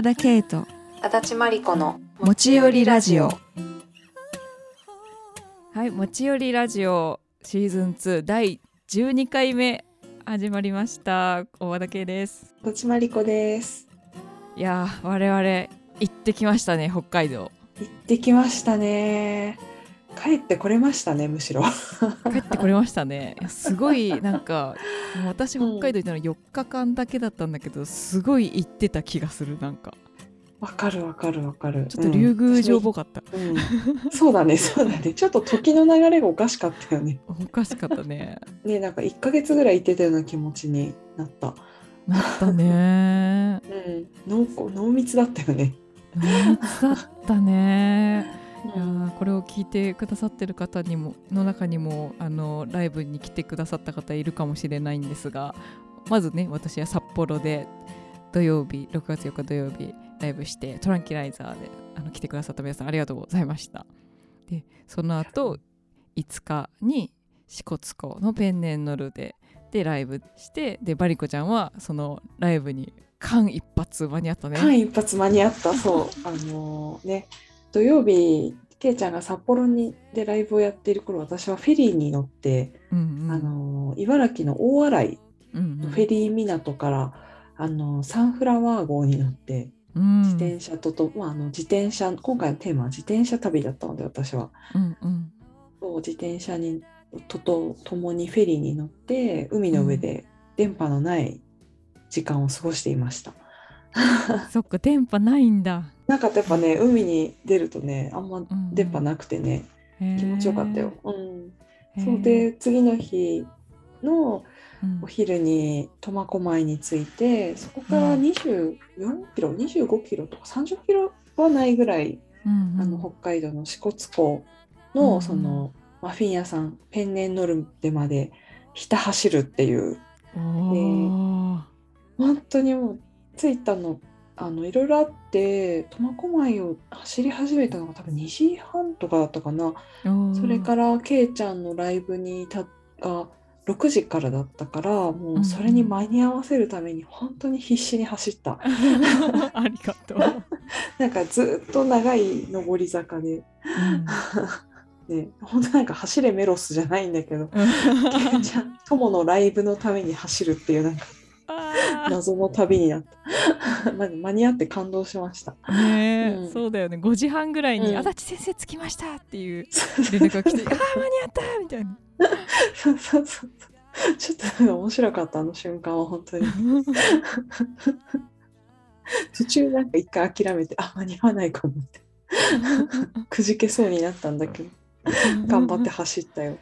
和田圭と足立真理子の持ち寄りラジオ。はい持ち寄りラジオシーズン2第12回目始まりました。大和田圭です。足立真理子です。いやー我々行ってきましたね北海道。行ってきましたね帰ってこれましたねむしろ。帰ってこれましたね。すごいなんか私北海道行ったの4日間だけだったんだけどすごい行ってた気がするなんか。わかるわかるわかる。ちょっと竜宮城っぽかった、うん。うん。そうだねそうだね。ちょっと時の流れがおかしかったよね。おかしかったね。ねなんか1ヶ月ぐらい行ってたような気持ちになった。なったね。うん。濃厚濃密だったよね。濃密だったねいやこれを聞いてくださってる方にもの中にもあのライブに来てくださった方いるかもしれないんですがまずね私は札幌で土曜日6月4日土曜日ライブしてトランキライザーであの来てくださった皆さんありがとうございました。でその後5日に支笏湖のペンネンノルででライブしてでバリコちゃんはそのライブに間一髪間に合ったね。間一髪間に合ったそう。あのね。土曜日けいちゃんが札幌にでライブをやっている頃私はフェリーに乗って、うんうん。あの茨城の大洗うんうん。のフェリー港から、あのサンフラワー号に乗ってうん。自転車とと、まあ、あの自転車今回のテーマは自転車旅だったので私は。うんうん。そう自転車にとと共にフェリーに乗って海の上で電波のない時間を過ごしていました。そっか電波ないんだ。なんかやっぱね海に出るとねあんま電波なくてね、気持ちよかったよ。うん、そうで次の日のうん。お昼に苫小牧に着いてそこからうん。24キロ25キロとか30キロはないぐらい、うんうん。あの北海道の支笏湖うん。のそのマフィン屋さんペンネンノルデまでひた走るっていう。おー。本当にもう着いたのあのいろいろあって苫小牧を走り始めたのが多分2時半とかだったかな。それからけいちゃんのライブにたが6時からだったからもうそれに間に合わせるために本当に必死に走った、ありがとう、なんかずっと長い上り坂で、ね、本当なんか走れメロスじゃないんだけどけいちゃん友のライブのために走るっていうなんか 謎の旅になった。ま間に合って感動しました。ねえ、うん。そうだよね。5時半ぐらいに「うん足立先生着きました」っていう連絡が来て「ああ間に合った!」みたいな。そうそうそうちょっと面白かったあの瞬間は本当に。途中なんか一回諦めてあ間に合わないかもって。くじけそうになったんだけど。頑張って走ったよ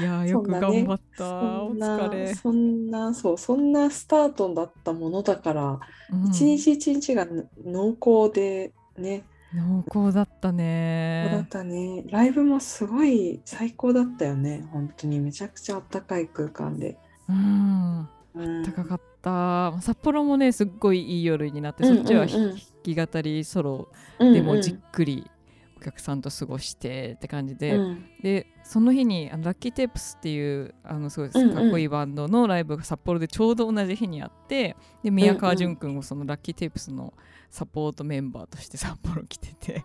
いやー よく頑張った、そお疲れ。そんなそうそんなスタートだったものだから、うん。一日一日が濃厚でね、濃厚だったそうだねったね。ライブもすごい最高だったよね。本当に。めちゃくちゃあったかい空間で、うん。うん、高かった。札幌もねすっごいいい夜になって、うんそっちはうんうん弾き語りソロうんでもじっくりお客さんと過ごしてって感じで、うん。でその日にあのラッキーテープスっていうあのすごいかっこいいバンドのライブが札幌でちょうど同じ日にあってで宮川淳君もそのラッキーテープスのサポートメンバーとして札幌来てて。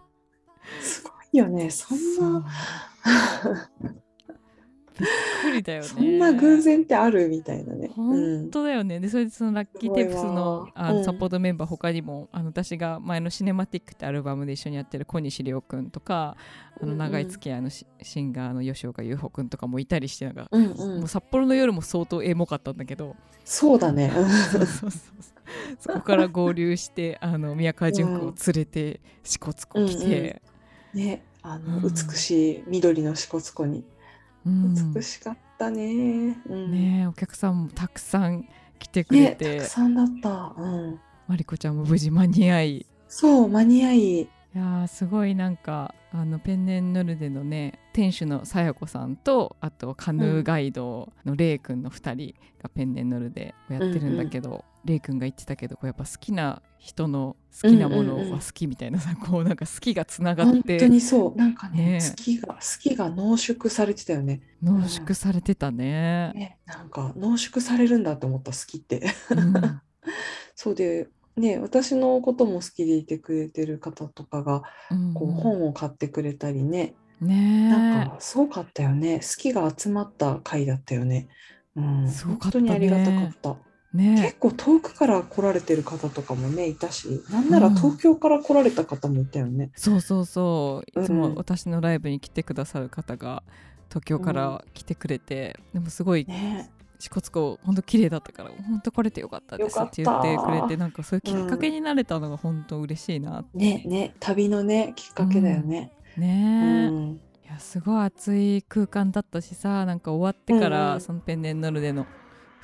すごいよね。そんなびっくりだよね。そんな偶然ってあるみたいなね。本当だよね、でそれでそのラッキーテープスのあのうん。サポートメンバー他にもあの私が前の「シネマティック」ってアルバムで一緒にやってる小西涼君とかあの長い付き合いのシシンガーの吉岡優穂君とかもいたりしてなんか、もう札幌の夜も相当エモかったんだけど。そうだね。そうそうそうそう。そこから合流してあの宮川淳君を連れて支笏湖来て、ね、あの、うん。美しい緑の支笏湖にうん美しかったね。うんねえお客さんもたくさん来てくれね、て、たくさんだった。うん。マリコちゃんも無事間に合いいそう間に合い。やーすごいなんかあのペンネンノルデのね店主のさや子さんとあとカヌーガイドのレイ君の2人がペンネンノルデをやってるんだけど、レイ君が言ってたけどこうやっぱ好きな人の好きなものうんうんうん。は好きみたいなさ、こうなんか好きがつながっ本て当にそう。なんかねね好きが好きが濃縮されてたよね。濃縮されてたね。ねなんか濃縮されるんだと思った好きって。うん。そうでね私のことも好きでいてくれてる方とかがうんこう本を買ってくれたりね、ねなんかすごかったよね。好きが集まった回だったよね。うん、すごかったね。本当にありがたかった。ね結構遠くから来られてる方とかもねいたしなんなら東京から来られた方もいたよね。そうそうそう。いつもうん。私のライブに来てくださる方が東京から来てくれて、でもすごいね支笏湖本当綺麗だったから本当来れてよかったですって言ってくれてたなんかそういうきっかけになれたのが本当嬉しいなって。ねね旅のねきっかけだよね。うねいやすごい暑い空間だったしさなんか終わってから、うんうん。そのペンネンノルでの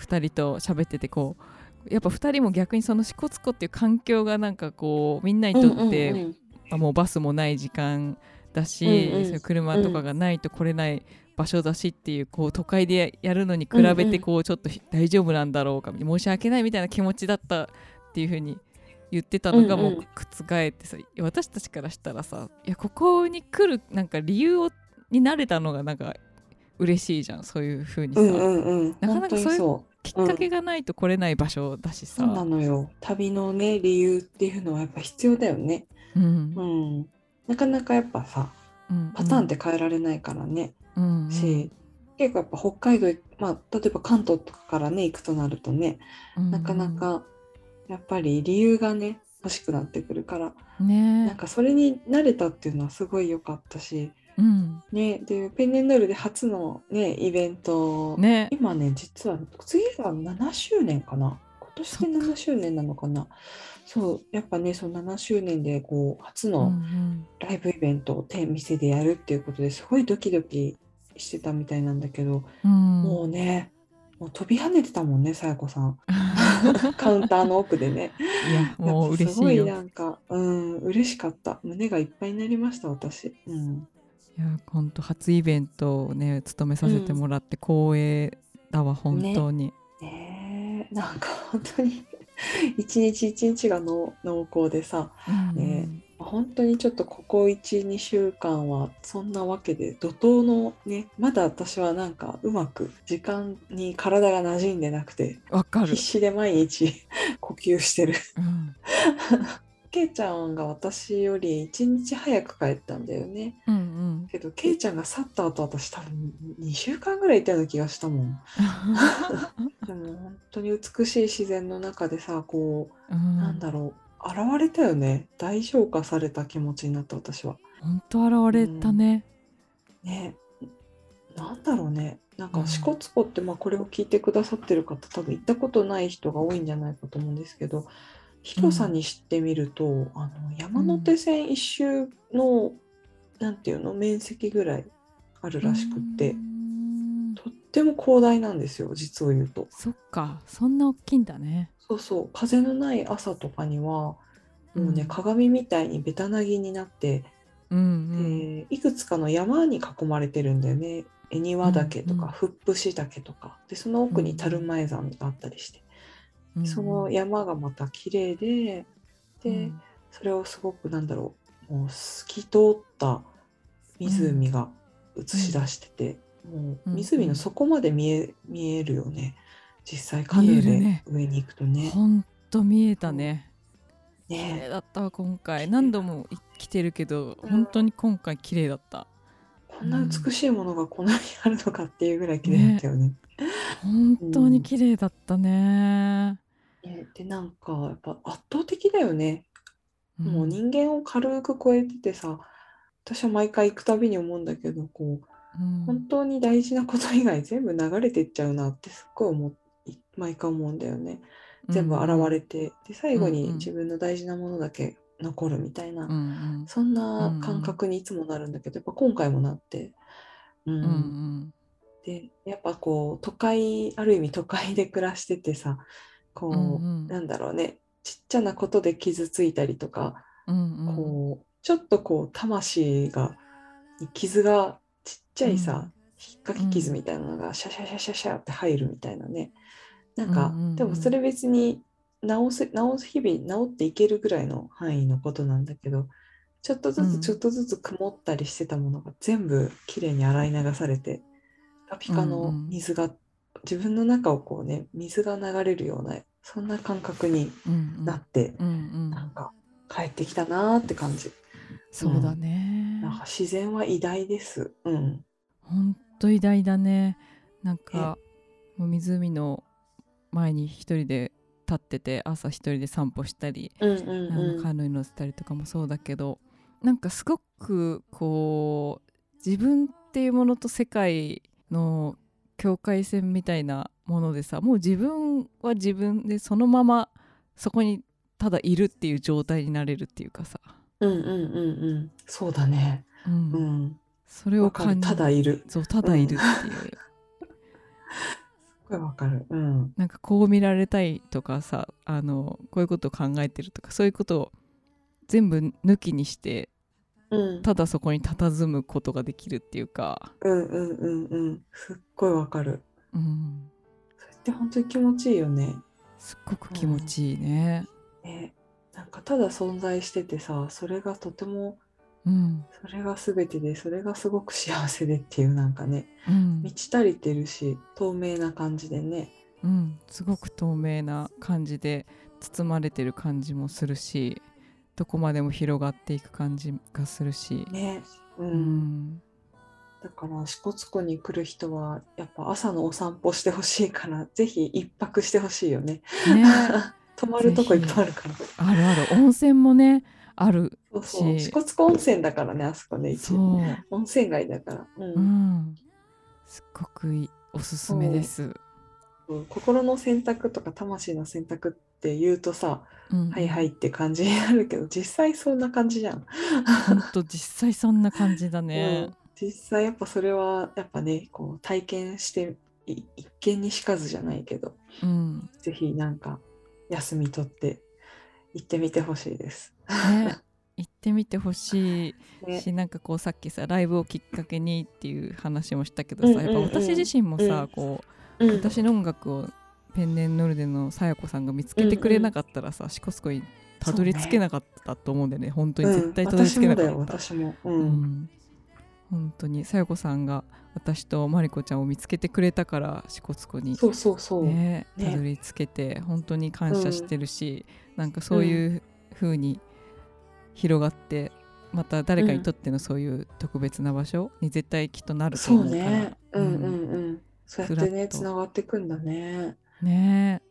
2人と喋っててこうやっぱ2人も逆にその支笏湖っていう環境がなんかこうみんなにとって、うんうんうん。あもうバスもない時間だし、うんうん。そういう車とかがないと来れない場所だしっていうこう都会でやるのに比べうんうん。てこうちょっと大丈夫なんだろうか申し訳ないみたいな気持ちだったっていう風に言ってたのがもううん。うん覆ってさ、私たちからしたらさいやここに来るなんか理由をになれたのがなんか嬉しいじゃんそういう風にさ、うんうんうん。なかなかそういう。きっかけがないと来れない場所だしさ、そうなのよ。旅のね理由っていうのはやっぱ必要だよね。うんうん。なかなかやっぱさうんパターンって変えられないからね。うんうんし、結構やっぱ北海道まあ例えば関東とかからね行くとなるとね、うんなかなかやっぱり理由がね欲しくなってくるから、ねなんかそれに慣れたっていうのはすごい良かったし、うん。ね、でペンネンドールで初のねイベント、ね。今ね実は次が7周年かな。今年で7周年なのかな。そうやっぱねその7周年でこう初のんライブイベントを店店でやるっていうことですごいドキドキしてたみたいなんだけど、うん。もうねもう飛び跳ねてたもんねさやこさん。カウンターの奥でね。いやもう嬉しいよ。いなんかうん嬉しかった。胸がいっぱいになりました私、うん、や本当初イベントをね務めさせてもらって光栄だわ本当に。ねえなんか本当に一日一日がの濃厚でさうんね本当にちょっとここ12週間はそんなわけで怒涛のねまだ私はなんかうまく時間に体が馴染んでなくてわかる必。死で毎日 呼吸してる。うんけいちゃんが私より1日早く帰ったんだよね。うんけどけいちゃんが去った後私多分2週間ぐらいいたような気がしたもん。で も本当に美しい自然の中でさこううん。なんだろう現れたよね大消化された気持ちになった私は。本当現れたね。ねなんだろうねなんうんか支笏湖って、まあ、これを聞いてくださってる方多分行ったことない人が多いんじゃないかと思うんですけど広さに知ってみると、あの山手線一周の、なんていうの面積ぐらいあるらしくって、うん。とっても広大なんですよ実を言うと。そっかそんな大きいんだね。そうそう風のない朝とかにはもうね、うん。鏡みたいにベタなぎになって、うんうん。でいくつかの山に囲まれてるんだよね。恵庭岳とうんうん。か富ッシ岳とか。でその奥に樽前山があったりして、うんその山がまた綺麗でで、うんそれをすごくなんだろうもう透き通った湖が映し出してて、もう湖の底まで見え見えるよね実際カヌーで上に行くとね。ほんと見えたね。綺ね麗だったわ今回何度も来てるけどうん本当に今回綺麗だった。こんな美しいものがこんなにあるのかっていうぐらい綺麗だったよね。本当に綺麗だったね。ねでなんかやっぱ圧倒的だよね。ん。もう人間を軽く超えててさ私は毎回行くたびに思うんだけどこううん。本当に大事なこと以外全部流れてっちゃうなってすっごい思い毎回思うんだよね。全部現れて、で最後うんうん。に自分の大事なものだけ残るみたいな、うんうん。そんな感覚にいつもなるんだけどやっぱ今回もなって。うん。うんうん。でやっぱこう都会ある意味都会で暮らしててさこう、うんうん。なんだろうね。ちっちゃなことで傷ついたりとか、うんうん。こうちょっとこう魂がに傷がちっちゃいさ、うん。引っかき傷みたいなのがシャシャシャシャシャって入るみたいなね。なんか、うんうんうん。でもそれ別に治す治す日々治っていけるぐらいの範囲のことなんだけどちょっとずうん。つちょっとずつ曇ったりしてたものが全部きれいに洗い流されてピカピカの水が自分の中をこうね水が流れるようなそんな感覚にうんうんなって、うんうんなんか帰ってきたなーって感じ。そうだねなんか自然は偉大です。うん。ほんと偉大だねなんかもう湖の前に一人で立ってて朝一人で散歩したりうんうんあうん。のカヌー乗せたりとかもそうだけどなんかすごくこう自分っていうものと世界の境界線みたいなものでさもう自分は自分でそのままそこにただいるっていう状態になれるっていうかさ、うんうんうんうん。そうだね。うんうん。それを。感じただいる。そうただいるっていう、すごいわかる。うん。なんかこう見られたいとかさあのこういうことを考えてるとかそういうことを全部抜きにしてうん。ただそこに佇むことができるっていうか、うんうんうんうん。すっごいわかる。うん、それって本当に気持ちいいよね。すっごく気持ちいいね。ね。なんかただ存在しててさ、それがとても、うんそれが全てで、それがすごく幸せでっていうなんかね、うん満ち足りてるし、透明な感じでね。うん、すごく透明な感じで包まれてる感じもするしどこまでも広がっていく感じがするし、ね。う。うんん、だから支笏湖に来る人はやっぱ朝のお散歩してほしいから ぜひ一泊してほしいよね。ね 泊まるとこいっぱいあるから。あるある温泉もねあるそうそう。し支笏湖温泉だからねあそこね一そ応。う、温泉街だから。うんうん、すっごくいいおすすめです。心の選択とか魂の選択って言うとさ、うん、はいはいって感じになるけど実際そんな感じじゃん。ほんと実際そんな感じだね。うん。実際やっぱそれはやっぱねこう体験してい一見にしかずじゃないけどうん、ぜひなんか休み取って行ってみてほしいです。ね。行ってみてほしい。ね。しなんかこうさっきさライブをきっかけにっていう話もしたけどさ、やっぱ私自身もさ、うん。こううん。私の音楽をペンネンノルデのさや子さんが見つけてくれなかったらさ、シコスコにたどり着けなかったと思うんだよね本当に絶対たどり着けなかった、うん、私もだよ私も。ううん。ん本当にさや子さんが私とまりこちゃんを見つけてくれたから支笏湖にそうそうそう。ねね。たどり着けて本当に感謝してるし、なんかそういう風に広がってまた誰かにとってのそういう特別な場所に絶対きっとなるとそう思うから。ね。うんうんうん。うん。そうやってね、つながっていくんだね。ね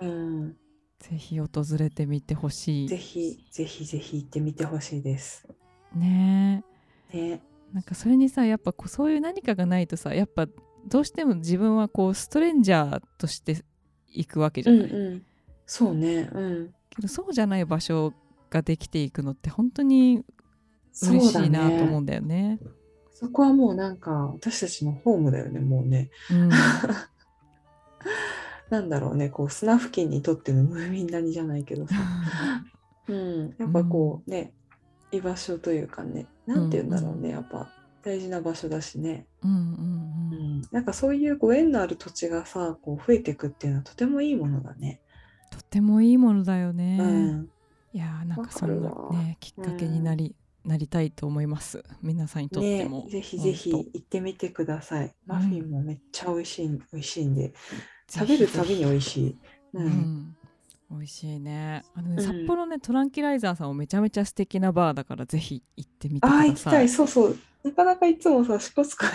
うん。ぜひ訪れてみてほしぜいひぜひぜひ行ってみてほしいです。ねね。なんかそれにさやっぱこうそういう何かがないとさやっぱどうしても自分はこうストレンジャーとして行くわけじゃない、うんうん。そうね。うん。けどそうじゃない場所ができていくのって本当に嬉しいなと思うね。んだよね。そこはもうなんか私たちのホームだよね、もうね。うん なんだろうね、こう砂付近にとってのムーミン谷じゃないけどさ。うん。やっぱこうね、居場所というかね、なんて言うんだろうね、やっぱ大事な場所だしね。うんうんううんん。なんかそういうご縁のある土地がさ、こう増えていくっていうのはとてもいいものだね。とてもいいものだよね。うん。いやーなんかそんなねきっかけになり、なりたいと思います皆さんにとってねも、ぜひぜひ行ってみてください。マフィンもめっちゃ美味しい、美味しいんで、ぜ食べるたびに美味しい。う。うんん美味しいねあのね、うん札幌ねトランキライザーさんもめちゃめちゃ素敵なバーだからぜひ行ってみてくああ、ださい行きたい。そうそう。なかなかいつもさ、支笏湖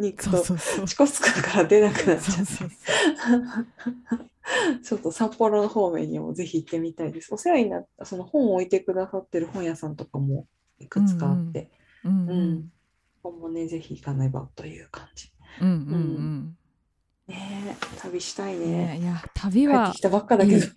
に行くと、そうそう支笏湖から出なくなっちゃって。そう ちょっと札幌の方面にもぜひ行ってみたいです。お世話になった、その本を置いてくださってる本屋さんとかもいくつかあって、うんうんうん本もね、ぜひ行かねばという感じ。うんうんねえ、旅したいうんね。ねいや旅帰っはてきたばっかだけどいい。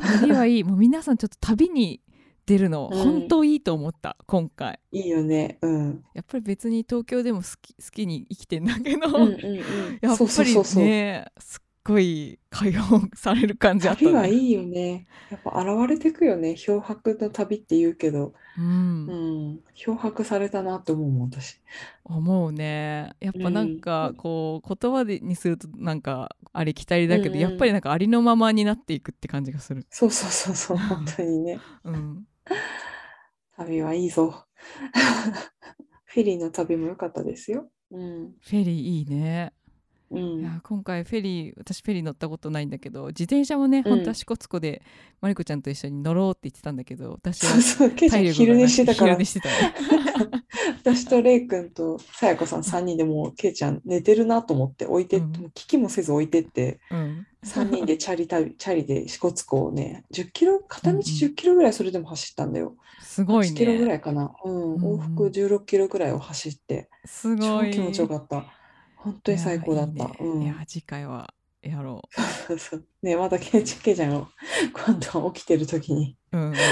旅はいいもう皆さんちょっと旅に出るのうん本当いいと思った、今回いいよね。うん。やっぱり別に東京でも好き好きに生きてんだけど、うんうんう やっぱり。ねすっごい解放される感じあったね。旅はいいよね。やっぱ現れてくよね。漂白の旅って言うけど、うんうん。漂白されたなって思うもん、私。思うねやっぱなんかこう言葉でにするとなんかありきたりだけど、うんうんやっぱりなんかありのままになっていくって感じがする。そうそうそうそう、本当にね。うん、旅はいいぞ。フェリーの旅も良かったですよ。うん。フェリーいいね。ういん。や今回フェリー私フェリー乗ったことないんだけど自転車もね、うん。本当は支笏湖でマリコちゃんと一緒に乗ろうって言ってたんだけど私は体力昼寝してたから。私とレイ君とさやこさん3人でもうケイちゃん寝てるなと思って置いて、うん。もう聞きもせず置いてって、うん。3人でチャリ旅、チャリで支笏湖をね、10キロ、片道うんうん。10キロぐらいそれでも走ったんだよ。すごい8キロぐねらいかな。うん、うんうん。往復16キロぐらいを走って、すごい超気持ちよかった。本当に最高だった。いやいいねうんいや次回はやろそうそうねまたケイちケイちゃんが今度起きてる時に。う、うんうん、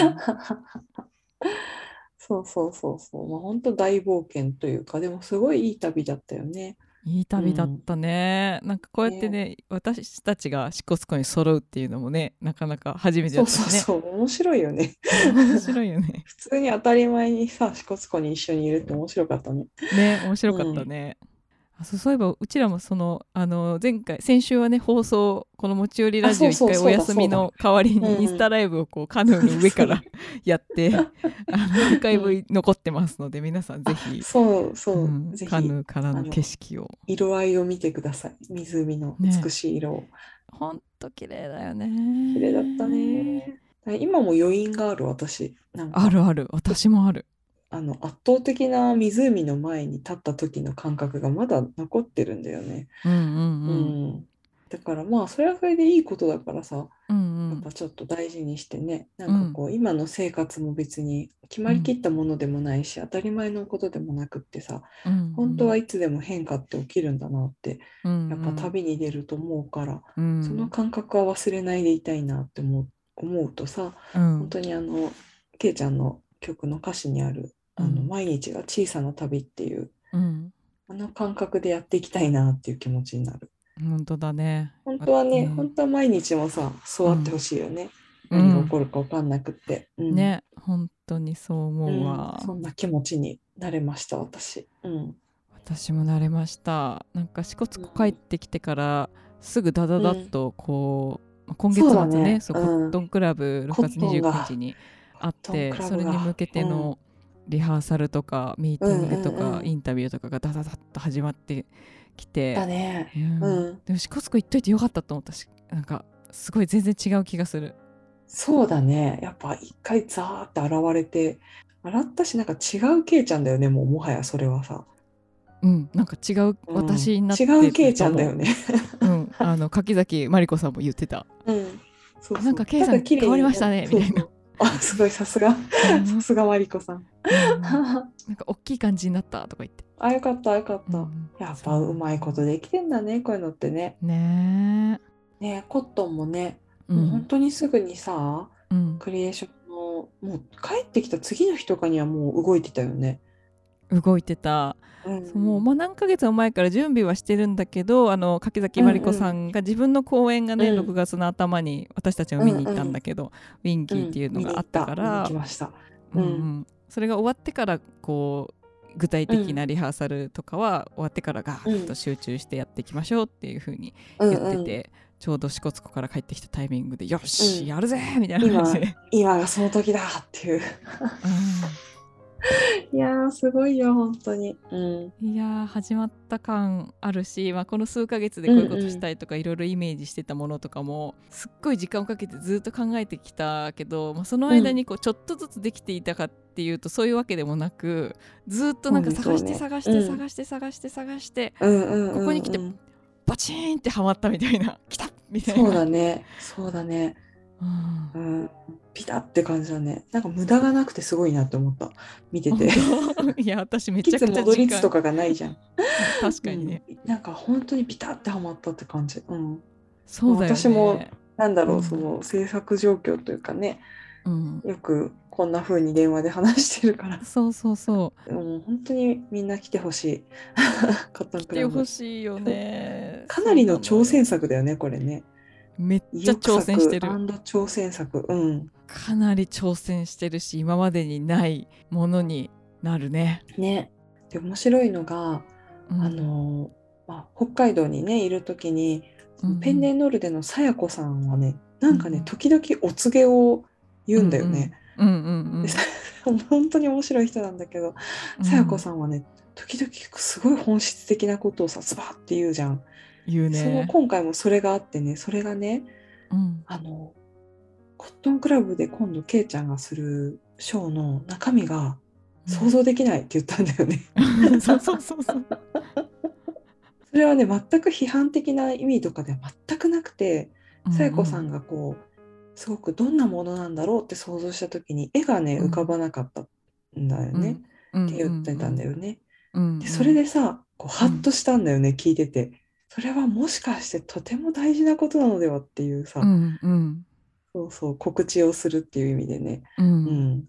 そうそうそうそう。まあ本当大冒険というか、でもすごいいい旅だったよね。いい旅だったね、なんかこうやってね私たちが支笏湖に揃うっていうのもねなかなか初めてそうだったしねそうそう、面白いよね。面白いよね 普通に当たり前にさ、支笏湖に一緒にいるって面白かったね。ね面白かったね、あそうそういえばうちらもそのあの前回先週はね放送この持ち寄りラジオ一回お休みの代わりにインスタライブをこうカヌーの上から やってあのアーカイブ残ってますので皆さんぜひ、そうそう、うんカヌーからの景色を。色合いを見てください。湖の美しい色を。ほんと綺麗だよね。綺麗だったね。今も余韻がある私。あるある。私もあるあの圧倒的な湖の前に立った時の感覚がまだ残ってるんだよね。うんうんううん。んだからまあそれはそれでいいことだからさうんうん。やっぱちょっと大事にしてね。なんかこう今の生活も別に決まりきったものでもないし当たり前のことでもなくってさうん本当はいつでも変化って起きるんだなってうんやっぱ旅に出ると思うからうん。その感覚は忘れないでいたいなって思う思うとさうん。本当にあのけいちゃんの曲の歌詞にある「あのうん。毎日が小さな旅」っていううん。あの感覚でやっていきたいなっていう気持ちになる。本当だね。本当はね、うん。本当は毎日もさ、そうあってほしいよね。うん。何が起こるか分かんなくって。うん。ね本当にそう思うわ、そんな気持ちになれました、私。うん。私も慣れました。なんか支笏湖帰ってきてからすぐダダダッとこう、まあ今月末ねね。そううんコットンクラブ6月コットンが29日にあってそれに向けてのリハーサルとかミーティングとかうんうんうんインタビューとかがダダダッと始まってきて、だね。うんうん。でも支笏湖行っといてよかったと思ったしなんかすごい全然違う気がするそうだね。やっぱ一回ザーって現れて、洗ったし、なんか違うケイちゃんだよね、もうもはやそれはさ。うんなんか違ううん私になって違うケイちゃんだよね。うんあの柿崎まりこさんも言ってたうん。そうそうなんかケイさん変わりましたねみたいなあ、すごい、さすが。うんさすがマリコさん。うん なんか大きい感じになったとか言って、あ、よかった、よかった。うんやっぱうまいことできてんだね、こういうのってね。ねえねコットンもね、うもう本ん当にすぐにさ、うんクリエーションの、もう帰ってきた次の日とかにはもう動いてたよね。動いてた、うんもうまあ何ヶ月も前から準備はしてるんだけどあの柿崎まりこさんが自分の公演がね、うん。6月の頭に私たちも見に行ったんだけど、ウィンキーっていうのがあったから。うんううん。ん。それが終わってからこう具体的なリハーサルとかは終わってからガーッと集中してやっていきましょうっていう風にうん言ってて、うんちょうど支笏湖から帰ってきたタイミングでよし、うん。やるぜみたいな感じで。今がその時だっていう。いやー、すごいよ、本当に。うん。うんいやー始まった感あるし、まあ、この数ヶ月でこういうことしたいとかいろいろイメージしてたものとかもすっごい時間をかけてずっと考えてきたけど、まあ、その間にこうちょっとずつできていたかっていうとそういうわけでもなくずっとなんか探して探してうん探して探して探してうんうんうんうんここに来てバチーンってハマったみたいな来たみたいな。そうだね。そうだね。うんうん。ピタって感じだね。なんか無駄がなくてすごいなって思った。見てて。いや私めちゃくちゃ戻りつとかがないじゃん。確かにね、うんなんか本当にピタってはまったって感じ。うん。そうだよね私もなんだろう、うんその制作状況というかね、うん、よくこんな風に電話で話してるから、そうそうそうもう本当にみんな来てほしい。来てほしいよねかなりの挑戦作だよね、これね。めっちゃ挑戦してる挑戦作。うん。かなり挑戦してるし今までにないものになるね、ね。で、面白いのが、うんあの、まあ、北海道にね、いる時に、ペンネノルデのさやこさんはね、なんかうん、ね時々お告げを言うんだよね。うんうんうん 本当に面白い人なんだけど、うんさやこさんはね、時々すごい本質的なことをさ、ズバって言うじゃん。言うそのね。今回もそれがあってねそれがねうんあのコットンクラブで今度ケイちゃんがするショーの中身が想像できないって言ったんだよね。そうそうそうそう。それはね全く批判的な意味とかでは全くなくてさやこさんががこうすごくどんなものなんだろうって想像した時に絵がねうん浮かばなかったんだよね、って言ってたんだよね。うんでそれでさこうハッとしたんだよね、聞いてて。それはもしかしてとても大事なことなのではっていうさ、うんうん。そうそう告知をするっていう意味でね、ううん。ん、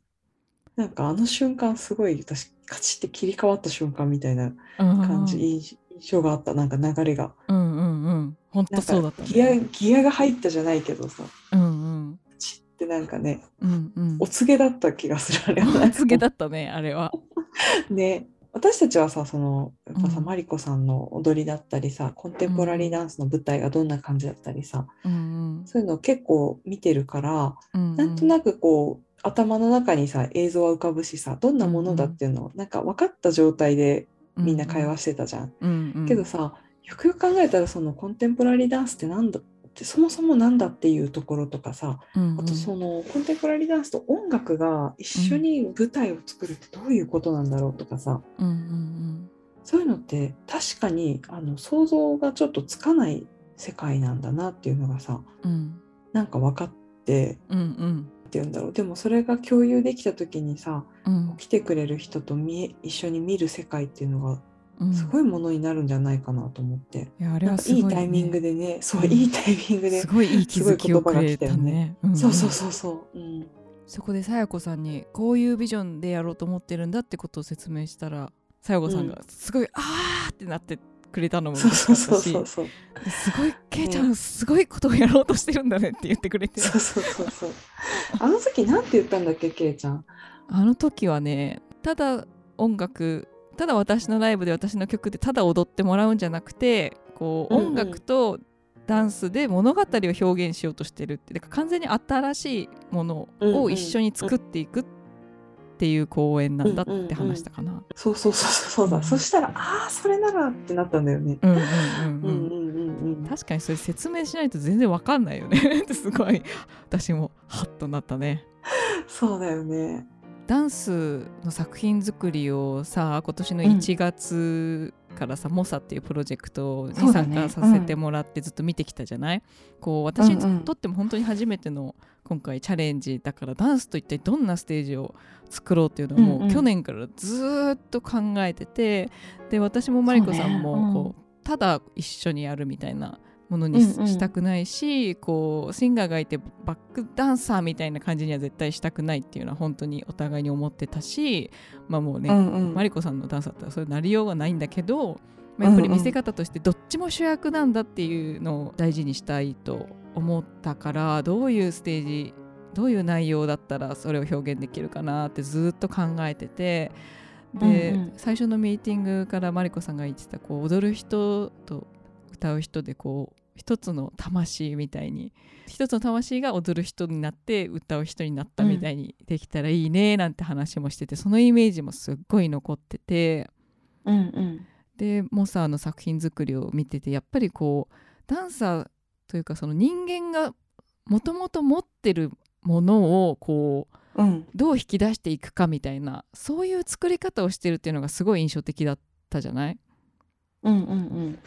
なんかあの瞬間すごい私カチッて切り替わった瞬間みたいな感じ、印象があった。なんか流れが。うんうんうん。本当そうだったかギアね。ギアが入ったじゃないけどさ。うんうん。チッてなんかねうんうん。お告げだった気がするあれは。お告げだったねあれは。ね私たちはさそのやっぱさ、うんマリコさんの踊りだったりさコンテンポラリーダンスの舞台がどんな感じだったりさ、うんそういうのを結構見てるから、うん。なんとなくこう頭の中にさ映像は浮かぶしさどんなものだっていうのをなんか分かった状態でみんな会話してたじゃん。うんうん。けどさよくよく考えたらそのコンテンポラリーダンスってなんだってそもそもなんだっていうところとかさうんうん、あとそのコンテンポラリーダンスと音楽が一緒に舞台を作るってどういうことなんだろうとかさ、うんうんそういうのって確かにあの想像がちょっとつかない世界なんだなっていうのがさうん。うんなんか分かってうんうん。っていうんだろう。でもそれが共有できた時にさうん。来てくれる人と見え一緒に見る世界っていうのがうん。すごいものになるんじゃないかなと思って、いやあれはすごい、ね、いいタイミングでね。そううんいいタイミングですごいいい気づきをくれたすごい言葉が来たよね。んん。そうそうそうそう、うん、そこでさやこさんにこういうビジョンでやろうと思ってるんだってことを説明したらさやこさんがすごい、あーってなってくれたのもかったしそうそう。そうそうすごいケイちゃんすごいことをやろうとしてるんだねって言ってくれて。そうそうそうそう。あの時なんて言ったんだっけケイちゃん？あの時はねただ音楽ただ私のライブで私の曲でただ踊ってもらうんじゃなくてこううんうん。音楽とダンスで物語を表現しようとしてるってだから完全に新しいものを一緒に作っていくっていう公演なんだって話したかな。そうそうそうそうそうだ、う。ん。そしたらああそれならってなったんだよね。うんうんうんううんんうんうんうん。確かにそれ説明しないと全然わかんないよね。すごい。私もハッとなったね。そうだよねダンスの作品作りをさ今年のうん。1月からさ、モサっていうプロジェクトに参加させてもらってずっと見てきたじゃない、こう私にうんうん。とっても本当に初めての今回チャレンジだからダンスと一体どんなステージを作ろうっていうのをもうんうん。う去年からずーっと考えててで私もマリコさんもこうただ一緒にやるみたいなものにし,、うんうんたくないしこうシンガーがいてバックダンサーみたいな感じには絶対したくないっていうのは本当にお互いに思ってたしまあもうね、うんうん。マリコさんのダンスだったらそういうなりようがないんだけど、まあ、やっぱり見せ方としてどっちも主役なんだっていうのを大事にしたいと思ったからどういうステージどういう内容だったらそれを表現できるかなってずっと考えててで、うんうん。最初のミーティングからマリコさんが言ってたこう踊る人と歌う人でこう一つの魂みたいに一つの魂が踊る人になって歌う人になったみたいにできたらいいねなんて話もしてて、そのイメージもすっごい残ってて。うんうん。でモサーの作品作りを見ててやっぱりこうダンサーというかその人間がもともと持ってるものをこううん。どう引き出していくかみたいなそういう作り方をしてるっていうのがすごい印象的だったじゃない？うんうんうん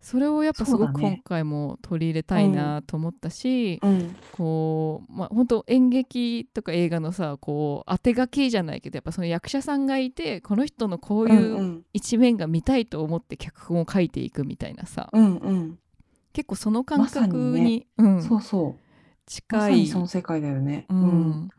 それをやっぱすごく今回も取り入れたいなと思ったし、うん。こうまあ本当演劇とか映画のさこう当て書きじゃないけどやっぱその役者さんがいてこの人のこううんいううん一面が見たいと思って脚本を書いていくみたいなさ、うんうん。結構その感覚まさにに,、うん、そうそう。ま近さにいその世界だよね。うん。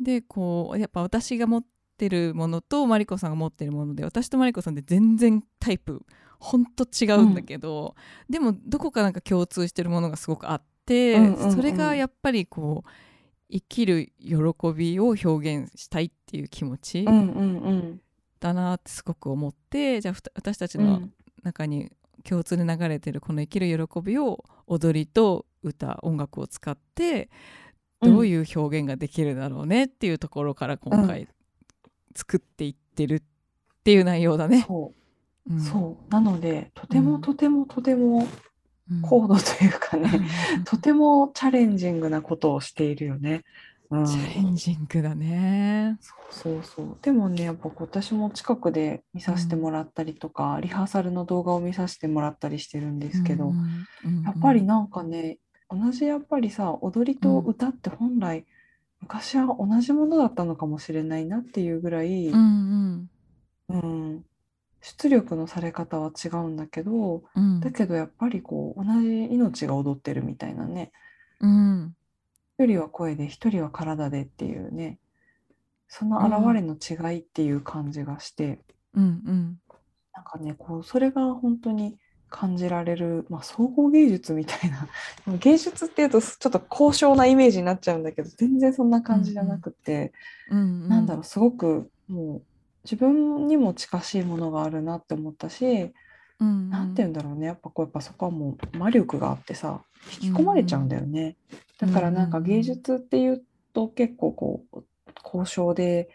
でこうやっぱ私が持ってるものとマリコさんが持ってるもので私とマリコさんで全然タイプほんと違うんだけど、でもどこかなんか共通してるものがすごくあって、うんうんうん。それがやっぱりこう生きる喜びを表現したいっていう気持ちうんうんうん。だなってすごく思って、じゃあ私たちのうん。中に共通で流れてるこの生きる喜びを踊りと歌音楽を使ってどういう表現ができるだろうねっていうところから今回作っていってるっていう内容だね。そううん。そう。なのでとてうん。もとてもとてもうん。高度というかね、とてもチャレンジングなことをしているよね。うん、チャレンジングだね。そうそうでもねやっぱ私も近くで見させてもらったりとか、リハーサルの動画を見させてもらったりしてるんですけど、うんうんうんやっぱりなんかね同じやっぱりさ踊りと歌って本来、昔は同じものだったのかもしれないなっていうぐらい、うんうん。うん出力のされ方は違うんだけどうん。だけどやっぱりこう同じ命が踊ってるみたいなね。うん。一人は声で一人は体でっていうね。その現れの違いっていう感じがして、うんうん。なんかねこうそれが本当に感じられる、まあ、総合芸術みたいな。芸術っていうとちょっと高尚なイメージになっちゃうんだけど全然そんな感じじゃなくて、うん。なんだろうすごくもう自分にも近しいものがあるなって思ったし、うんなんて言うんだろうね。やっぱこうやっぱそこはもう魔力があってさ引き込まれちゃうんだよね。だからなんか芸術っていうと結構こう交渉で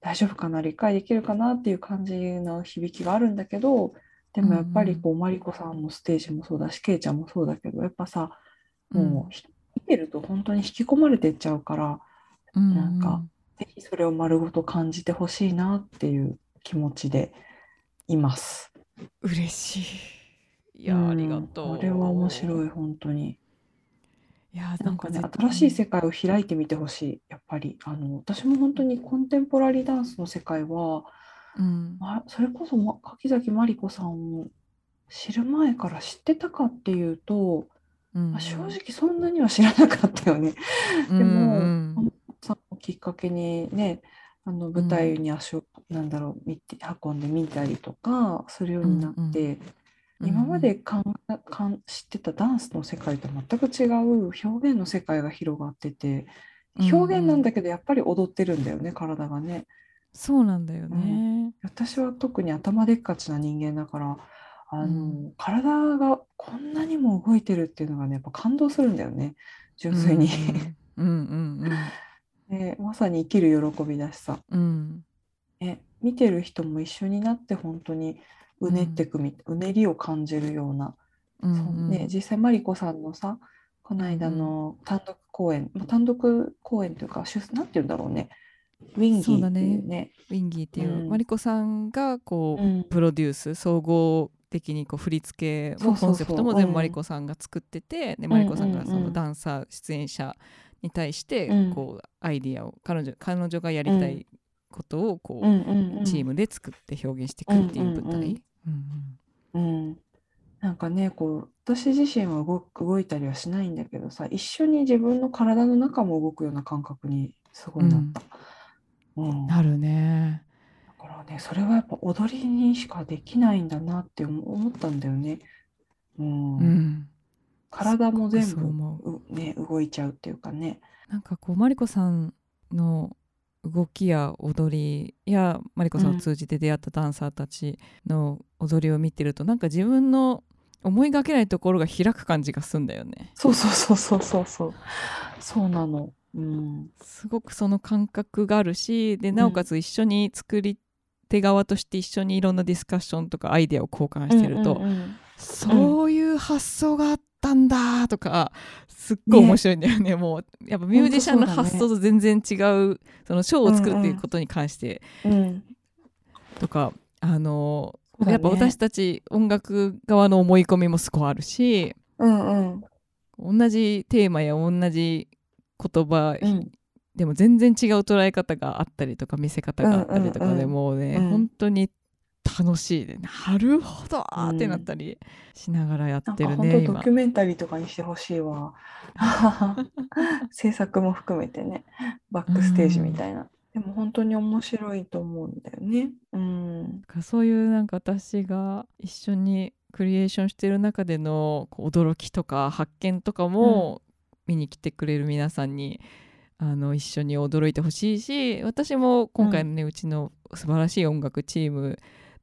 大丈夫かな理解できるかなっていう感じの響きがあるんだけどでもやっぱりこうマリコさんのステージもそうだしケイちゃんもそうだけどやっぱさもうひ見てると本当に引き込まれてっちゃうからうん。なんかぜひそれを丸ごと感じてほしいなっていう気持ちでいます。嬉しい。いやうん。ありがとう。これは面白いい本当に。いやなんかね新しい世界を開いてみてほしい。やっぱり。あの私も本当にコンテンポラリーダンスの世界はうん。あそれこそ、ま、柿崎まりこさんを知る前から知ってたかっていうと、うん。まあ正直そんなには知らなかったよね。うんでもうんさんをきっかけにねあの舞台に足を、なんだろう見て運んでみたりとかするようになって、うん今までかんかん知ってたダンスの世界と全く違う表現の世界が広がっててうん表現なんだけどやっぱり踊ってるんだよね、体がね。そうなんだよね。私は特に頭でっかちな人間だからあの、うん体がこんなにも動いてるっていうのがねやっぱ感動するんだよね純粋に。うんうんでまさに生きる喜びだしさ、うん。うんね、見てる人も一緒になって本当にうねってくみ、うねりを感じるような、うんそう。ね、実際マリコさんのさこの間の単独公演、まあ単独公演というか出なんて言うんだろうね。ウィンギーっていうね。ウィンギーっていう、うん。マリコさんがこう、うん。プロデュース総合的にこう振り付けもコンセプトも全うん部マリコさんが作ってて、でんマリコさんがそうんうんのダンサー出演者に対してうん。こうアイディアを彼女彼女がやりたいことをこう、チームで作って表現していくっていう舞台。うんなんかねこう私自身は動く動いたりはしないんだけどさ一緒に自分の体の中も動くような感覚にすごいなった。うん。なるね。だからねそれはやっぱ踊りにしかできないんだなって思思ったんだよね。うん。うん、体も全部ね、動いちゃうっていうかね。なんかこうマリコさんの動きや踊りやマリコさんを通じて出会ったダンサーたちの踊りを見てると、なんか自分の思いがけないところが開く感じがすんだよね。そうそうそうそうそうそうそうなの。うんすごくその感覚があるしでなおかつ一緒に作り手側として一緒にいろんなディスカッションとかアイデアを交換してると、うんうんうんそういう発想があったんだとかすっごい面白いんだよねもう。やっぱミュージシャンの発想と全然違うそのショーを作るっていうことに関して。うん。とか、あのね。やっぱ私たち音楽側の思い込みもすごいあるしうんうん同じテーマや同じ言葉、うん。でも全然違う捉え方があったりとか見せ方があったりとかで、うんうんうん。もうね、うん。本当に楽しいで、なるほどーってなったりしながらやってるね、か本当ド今キュメンタリーとかにしてほしいわ。制作も含めてね、バックステージみたいな。でも本当に面白いと思うんだよね。うん。そういうなんか私が一緒にクリエーションしてる中でのこう驚きとか発見とかも見に来てくれる皆さんに、あの一緒に驚いてほしいし私も今回のね、うちの素晴らしい音楽チーム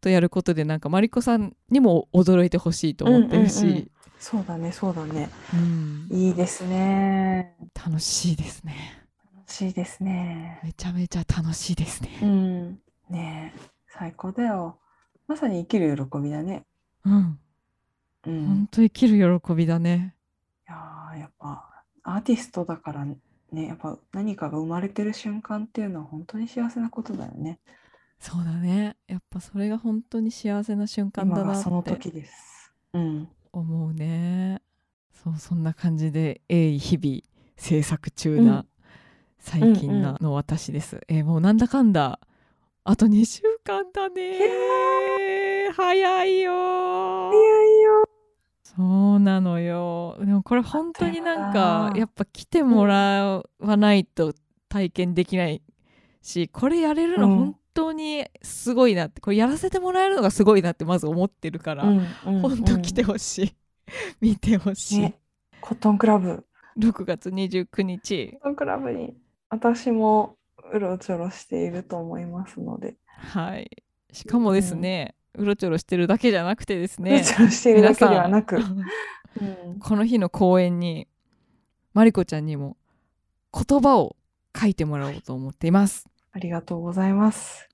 とやることでなんかマリコさんにも驚いてほしいと思ってるし、うんうんうんそうだね、そうだね。うんいいですね。楽しいですね楽しいですね。めちゃめちゃ楽しいですねうん。ねえ、最高だよ。まさに生きる喜びだね。うんうん。本当生きる喜びだねいやーやっぱアーティストだからね、やっぱ何かが生まれてる瞬間っていうのは本当に幸せなことだよね。そうだね。やっぱそれが本当に幸せな瞬間だなその時です。うん。思うね。そうそんな感じで鋭意日々制作中な、うん。最近なの私です、えーもうなんだかんだ。あと2週間だね。早いよいやいや。そうなのよ。でもこれ本当になんかやっぱ来てもらわないと体験できないしこれやれるのうん本当にすごいなってこれやらせてもらえるのがすごいなってまず思ってるから、うんうん本当来てほしい。見てほしい、ね、コットンクラブ。6月29日。コットンクラブに私もうろちょろしていると思いますので、はい。しかもですね、うろちょろしてるだけじゃなくてですうろねちょろしているだけではなく、うん。この日の公演にマリコちゃんにも言葉を書いてもらおうと思っていますありがとうございます。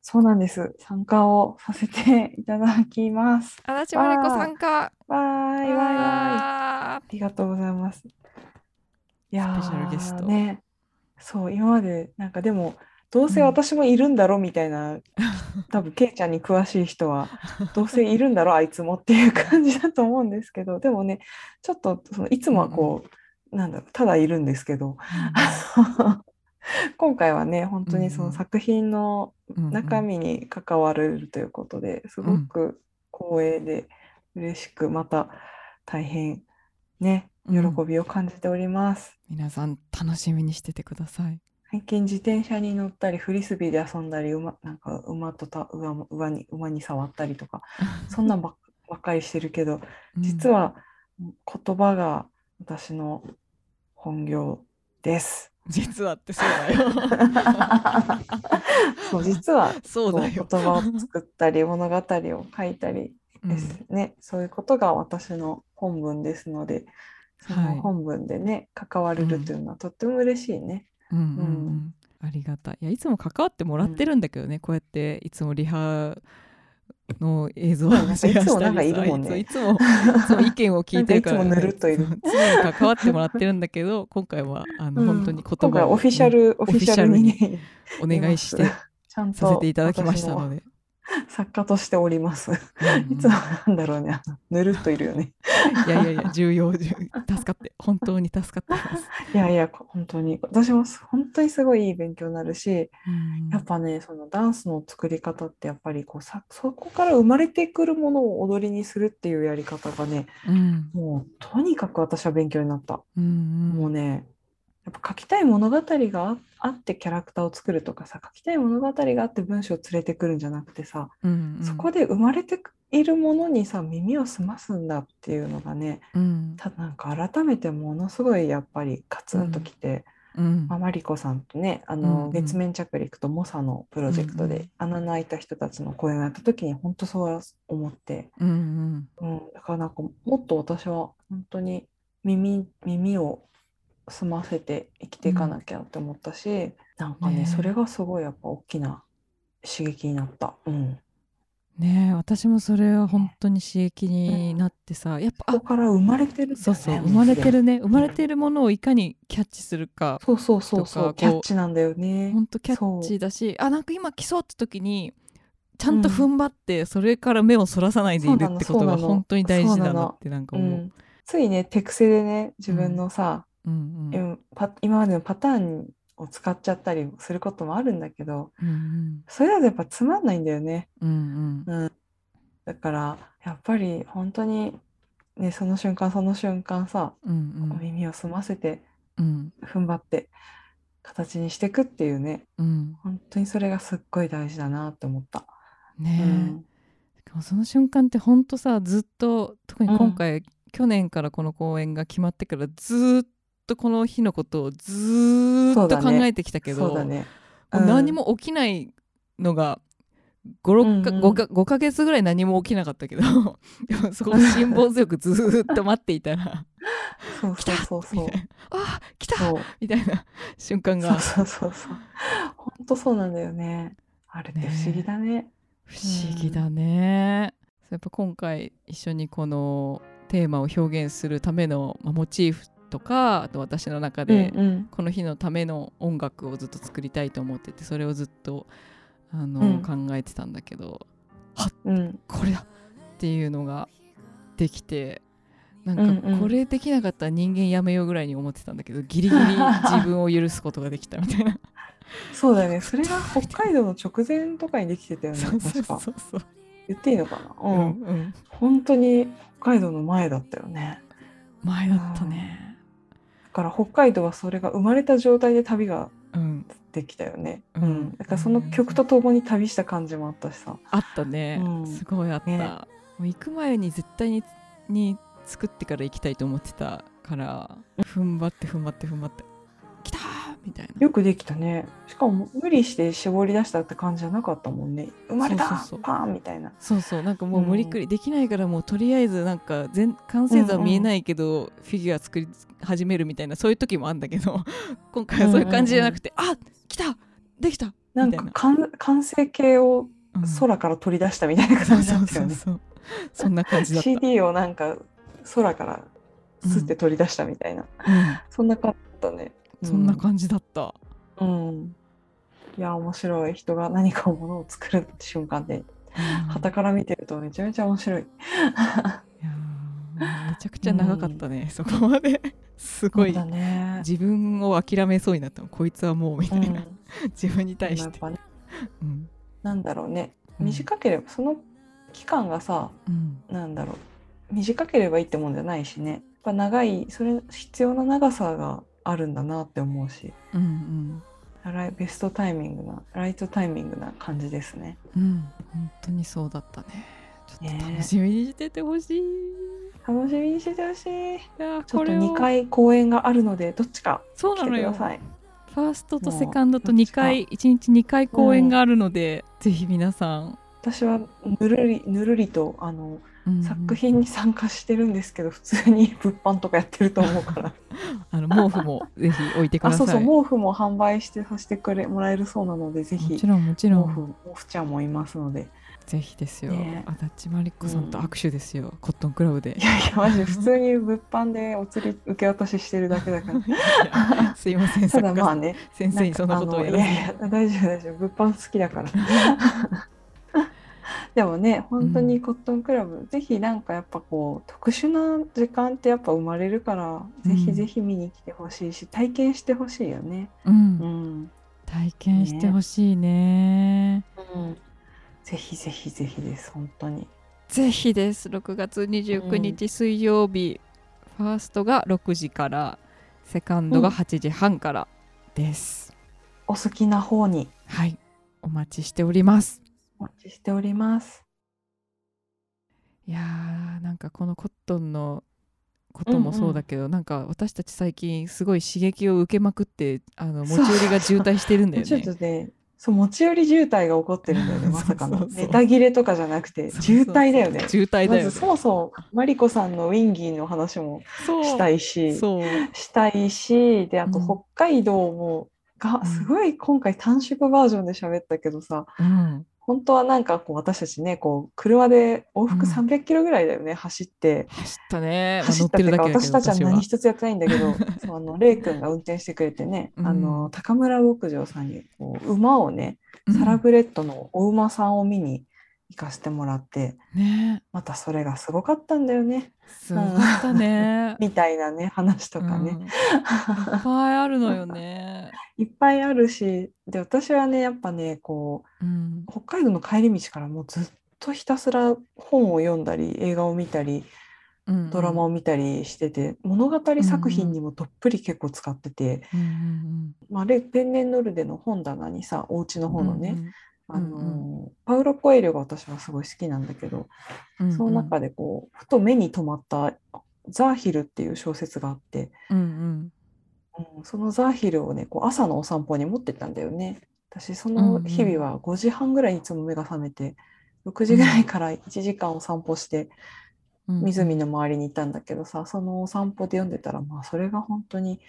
そうなんです。参加をさせていただきます。足立マリコ参加わーいわい。あありがとうございます。いやね、そう、今まで、なんかでも、どうせ私もいるんだろみたいな、多分、ケイちゃんに詳しい人は、どうせいるんだろあいつもっていう感じだと思うんですけど、でもね、ちょっと、そのいつもはこう、なんだろう、ただいるんですけど、今回はね、本当にそうんうん。の作品のうんうん。中身に関われるということですごく光栄で嬉しくまた大変ね喜うん。びを感じております。皆さん楽しみにしててください。最近自転車に乗ったりフリスビーで遊んだり馬なんか馬とた馬も馬に馬に触ったりとか そんなんばっかりしてるけど実は、は言葉が私の本業です。うん実はってそうだよ。そう実は。そうだよ。言葉を作ったり物語を書いたりうん。ですね、そういうことが私の本文ですのでそはい。の本文でね、関われるというのはとっても嬉しいね。うんうんううん。んありがたい。いやいつも関わってもらってるんだけどね、こうやっていつもリハの映像をシェアしたりいつもなんかいるもんね。いつも意見を聞いてるから、なんかいつも常に関わってもらってるんだけど今回はあの、うん。本当に言葉をオフィシャル、オフィシャルにね、お願いしてさせていただきましたの私で、作家としております。いつもなんだろうね、ぬるっといるよね。いやいやいや重要重要助かって本当に助かってます、いやいや、本当に、私も本当にすごいいい勉強になるし、うん。やっぱね、そのダンスの作り方ってやっぱりこうさ、そこから生まれてくるものを踊りにするっていうやり方がね、うん。もうとにかく私は勉強になった。うんうん。もうね、やっぱ書きたい物語がああってキャラクターを作るとかさ、書きたい物語があって文章を連れてくるんじゃなくてさ、うんうん。そこで生まれているものにさ、耳を澄ますんだっていうのがね、うん。ただなんか改めてものすごいやっぱりカツンときて、うん。まあ、マリコさんとね、あうんの、うん。月面着陸とモサのプロジェクトで穴の開いた人たちの公演をやった時に本当そう思って、うんうん。うん、だからなんかもっと私は本当に耳、耳を澄ませて生きていかなきゃって思ったし、なんかね、ねえそれがすごいやっぱ大きな刺激になった。うん。ねえ私もそれは本当に刺激になってさ、やっぱそこから生まれてるそうそう生まれてる。るね生まれてるものをいかにキャッチするかそうそうそうそう、キャッチなんだよね。本当キャッチだしあなんか今来そうって時にちゃんと踏ん張ってそれから目をそらさないでいるってことが本当に大事だなってなんか思う。うん、ついね、手癖でね、自分のさ、うんうん。うんパ今までのパターンを使っちゃったりすることもあるんだけど、うんそれだとやっぱつまんないんだよね。うんうん。うん、だからやっぱり本当に、ね、その瞬間その瞬間さ、うんうん。耳を澄ませてうん。踏ん張って形にしていくっていうねうん。本当にそれがすっごい大事だなって思った。ねえ、うん。しかもその瞬間って本当さずっと特に今回、去年からこの公演が決まってからずっとこの日のことをずーっと考えてきたけど、ね。もう何も起きないのが 5, かうんうん。5, か5ヶ月ぐらい何も起きなかったけど でもそこを辛抱強くずーっと待っていたらそうそうそうそう。みたいな。あ来たみたいな瞬間が。そうそうそうそう。本当そうなんだよね。あれって不思議だね。不思議だね、やっぱ今回一緒にこのテーマを表現するための、まあ、モチーフとかあと私の中でうんうん。この日のための音楽をずっと作りたいと思っててそれをずっとあの、うん。考えてたんだけどうん。これだっていうのができてなんうんうん。かこれできなかったら人間やめようぐらいに思ってたんだけどギリギリ自分を許すことができたみたいな。そうだよね。それが北海道の直前とかにできてたよねそうそうそうそう。言っていいのかな？ううんん、うん。本当に北海道の前だったよね。前だったね。だから北海道はそれが生まれた状態で旅がうん。できたよね、ううん。んだからその曲とともに旅した感じもあったしさ。あったね、うん。すごいあった、ね。もう行く前に絶対にに作ってから行きたいと思ってたから踏ん張って踏ん張って踏ん張って。来たーみたいな。よくできたね。しかも無理して絞り出したって感じじゃなかったもんね。生まれたそうそうそう。パーンみたいな。そうそう。なんかもう無理くりできないからもうとりあえずなんか全完成図は見えないけど、フィギュア作り始めるみたいなそういう時もあるんだけど 今回はそういう感じじゃなくて、あ来たできたなんみたいな。か完完成形をうん。空から取り出したみたいなそう感じだそうったよね。そうそうそんな感じだった、CD をなんか空からスって取り出したみたいな、そんな感じだったね、うんそんな感じだった、うん。いや面白い。人が何かをものを作る瞬間でうん。傍から見てるとめちゃめちゃ面白い。いめちゃくちゃ長かったね、そこまで。すごい。ね。自分を諦めそうになったの。こいつはもうみたいな、うん。自分に対して、ね、うん。なんだろうね。うん。短ければその期間がさうん。なんだろう。短ければいいってもんじゃないしね。やっぱ長いそれ必要な長さがあるんだなって思うし。うんライベストタイミングなライトタイミングな感じですね。うんうん本当にそうだったね。ちょっとね楽しみにしててほしい、い楽しみにしてほしい。やーちょっことれを2回公演があるのでどっちか来てそうなのよ。ください。ファーストとセカンドと2回1日2回公演があるので、ぜひ皆さん、私はぬるりぬるりとあのうん作品に参加してるんですけど普通に物販とかやってると思うから。あの毛布もぜひ置いてください。あそうそう。毛布も販売してさせてくれもらえるそうなのでぜひ。もちろんもちろん。毛布毛布ちゃんもいますので。ぜひですよ、ね。足立真理子さんと握手ですよ、コットンクラブで。いやいやマジ普通に物販でお釣り受け渡ししてるだけだから。すいません。ただまあね先生にそんなことをんやらいやいや大丈夫大丈夫。物販好きだから でもね本当にコットンクラブ、ぜひなんかやっぱこう特殊な時間ってやっぱ生まれるから、うん。ぜひぜひ見に来てほしいし体験してほしいよね。うん。うん、体験してほしいね。うん、ぜひぜひぜひです本当に。ぜひです。6月29日水曜日、ファーストが6時からセカンドが8時半からです、お好きな方に。はい。お待ちしておりますお待ちしております。いやーなんかこのコットンのこともそうだけど、なんか私たち最近すごい刺激を受けまくってあの持ちそう寄りが渋滞してるんだよ ちょっねとねそう持ち寄り渋滞が起こってるんだよね まさかのそう。そうそうネタ切れとかじゃなくてそうそう。渋滞だよね。渋滞だよね。まずそもそもマリコさんのウィンギーの話もそう。したいしそう。したいしであとうん。北海道も、がうん。すごい今回短縮バージョンで喋ったけどさうん本当はなんかこう私たちねこう車で往復うん。300キロぐらいだよね、走って。走ったね、まあ走乗ったってか私たちは。何一つやってないんだけど そうあのレイ君が運転してくれてね、うん。あの高村牧場さんにこう馬をねうん。サラブレッドのお馬さんを見に行かせてもらってね。またそれがすごかったんだよね。すごかったね、みたいなね話とかね、うん。いっぱいあるのよね、いっぱいあるしで私はねやっぱねこうん。う北海道の帰り道からもうずっとひたすら本を読んだり映画を見たりうん、ドラマを見たりしてて、物語作品にもどっぷり結構使ってて、うんうんまあ、レペンネンノルデの本棚にさお家のうん方のね、うんあのうん。パウロ・コエリョが私はすごい好きなんだけど、うんうん。その中でこうふと目に留まった「ザーヒル」っていう小説があって、うんうん。うん、そのザーヒルをねこう朝のお散歩に持ってったんだよね。私その日々は5時半ぐらいにいつも目が覚めて6時ぐらいから1時間お散歩してうん湖の周りにいたんだけどさそのお散歩で読んでたらまあそれが本当に